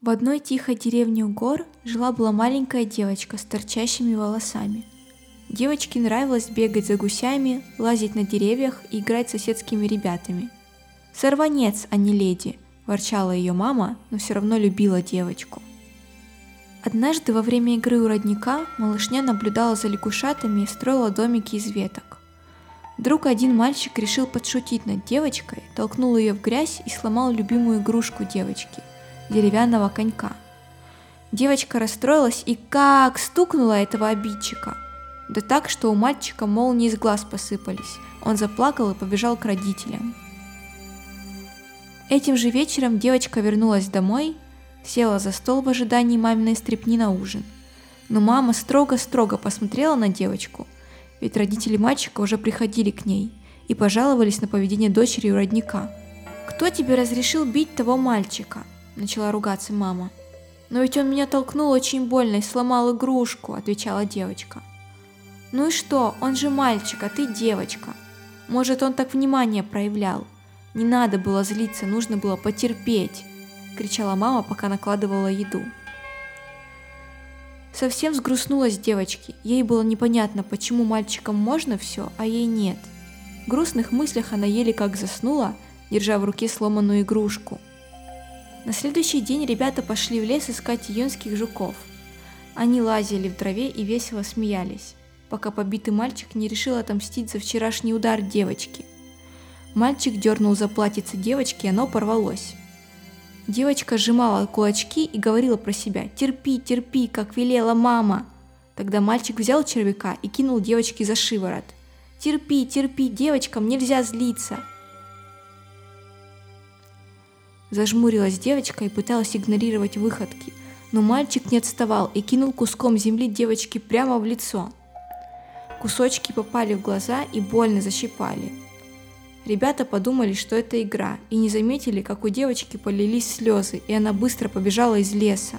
В одной тихой деревне у гор жила-была маленькая девочка с торчащими волосами. Девочке нравилось бегать за гусями, лазить на деревьях и играть с соседскими ребятами. «Сорванец, а не леди!» – ворчала ее мама, но все равно любила девочку. Однажды во время игры у родника малышня наблюдала за лягушатами и строила домики из веток. Вдруг один мальчик решил подшутить над девочкой, толкнул ее в грязь и сломал любимую игрушку девочки – деревянного конька. Девочка расстроилась и как стукнула этого обидчика. Да так, что у мальчика молнии из глаз посыпались. Он заплакал и побежал к родителям. Этим же вечером девочка вернулась домой села за стол в ожидании маминой стрепни на ужин. Но мама строго-строго посмотрела на девочку, ведь родители мальчика уже приходили к ней и пожаловались на поведение дочери у родника. «Кто тебе разрешил бить того мальчика?» – начала ругаться мама. «Но ведь он меня толкнул очень больно и сломал игрушку», – отвечала девочка. «Ну и что, он же мальчик, а ты девочка. Может, он так внимание проявлял. Не надо было злиться, нужно было потерпеть кричала мама, пока накладывала еду. Совсем сгрустнулась девочки. Ей было непонятно, почему мальчикам можно все, а ей нет. В грустных мыслях она еле как заснула, держа в руке сломанную игрушку. На следующий день ребята пошли в лес искать юнских жуков. Они лазили в траве и весело смеялись, пока побитый мальчик не решил отомстить за вчерашний удар девочки. Мальчик дернул за платьице девочки, и оно порвалось. Девочка сжимала кулачки и говорила про себя «Терпи, терпи, как велела мама». Тогда мальчик взял червяка и кинул девочке за шиворот. «Терпи, терпи, девочкам нельзя злиться». Зажмурилась девочка и пыталась игнорировать выходки, но мальчик не отставал и кинул куском земли девочке прямо в лицо. Кусочки попали в глаза и больно защипали. Ребята подумали, что это игра, и не заметили, как у девочки полились слезы, и она быстро побежала из леса.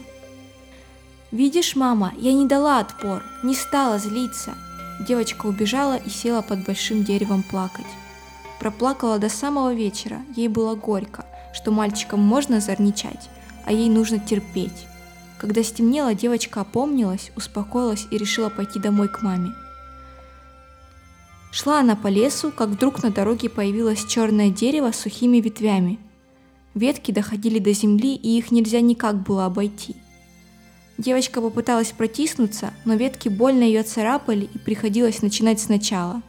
«Видишь, мама, я не дала отпор, не стала злиться». Девочка убежала и села под большим деревом плакать. Проплакала до самого вечера, ей было горько, что мальчикам можно зарничать, а ей нужно терпеть. Когда стемнело, девочка опомнилась, успокоилась и решила пойти домой к маме. Шла она по лесу, как вдруг на дороге появилось черное дерево с сухими ветвями. Ветки доходили до земли, и их нельзя никак было обойти. Девочка попыталась протиснуться, но ветки больно ее царапали, и приходилось начинать сначала.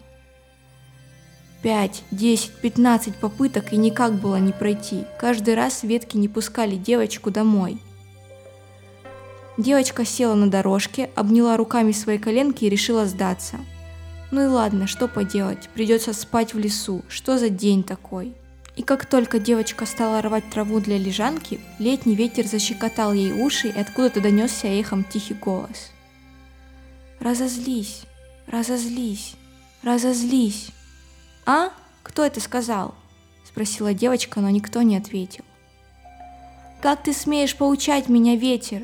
Пять, десять, пятнадцать попыток, и никак было не пройти. Каждый раз ветки не пускали девочку домой. Девочка села на дорожке, обняла руками свои коленки и решила сдаться – ну и ладно, что поделать, придется спать в лесу, что за день такой? И как только девочка стала рвать траву для лежанки, летний ветер защекотал ей уши, и откуда-то донесся эхом тихий голос. «Разозлись, разозлись, разозлись!» «А? Кто это сказал?» – спросила девочка, но никто не ответил. «Как ты смеешь поучать меня, ветер?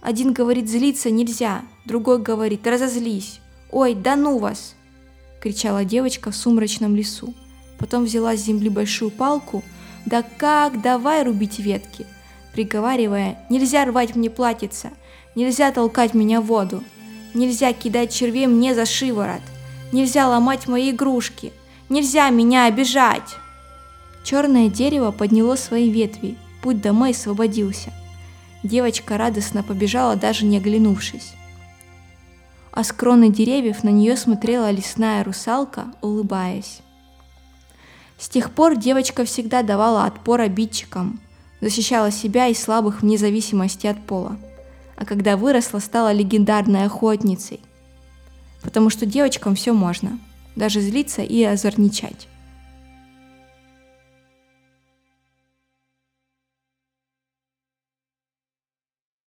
Один говорит злиться нельзя, другой говорит разозлись. Ой, да ну вас!» кричала девочка в сумрачном лесу. Потом взяла с земли большую палку. «Да как? Давай рубить ветки!» приговаривая «Нельзя рвать мне платьице! Нельзя толкать меня в воду! Нельзя кидать червей мне за шиворот! Нельзя ломать мои игрушки! Нельзя меня обижать!» Черное дерево подняло свои ветви, путь домой освободился. Девочка радостно побежала, даже не оглянувшись а с кроны деревьев на нее смотрела лесная русалка, улыбаясь. С тех пор девочка всегда давала отпор обидчикам, защищала себя и слабых вне зависимости от пола, а когда выросла, стала легендарной охотницей, потому что девочкам все можно, даже злиться и озорничать.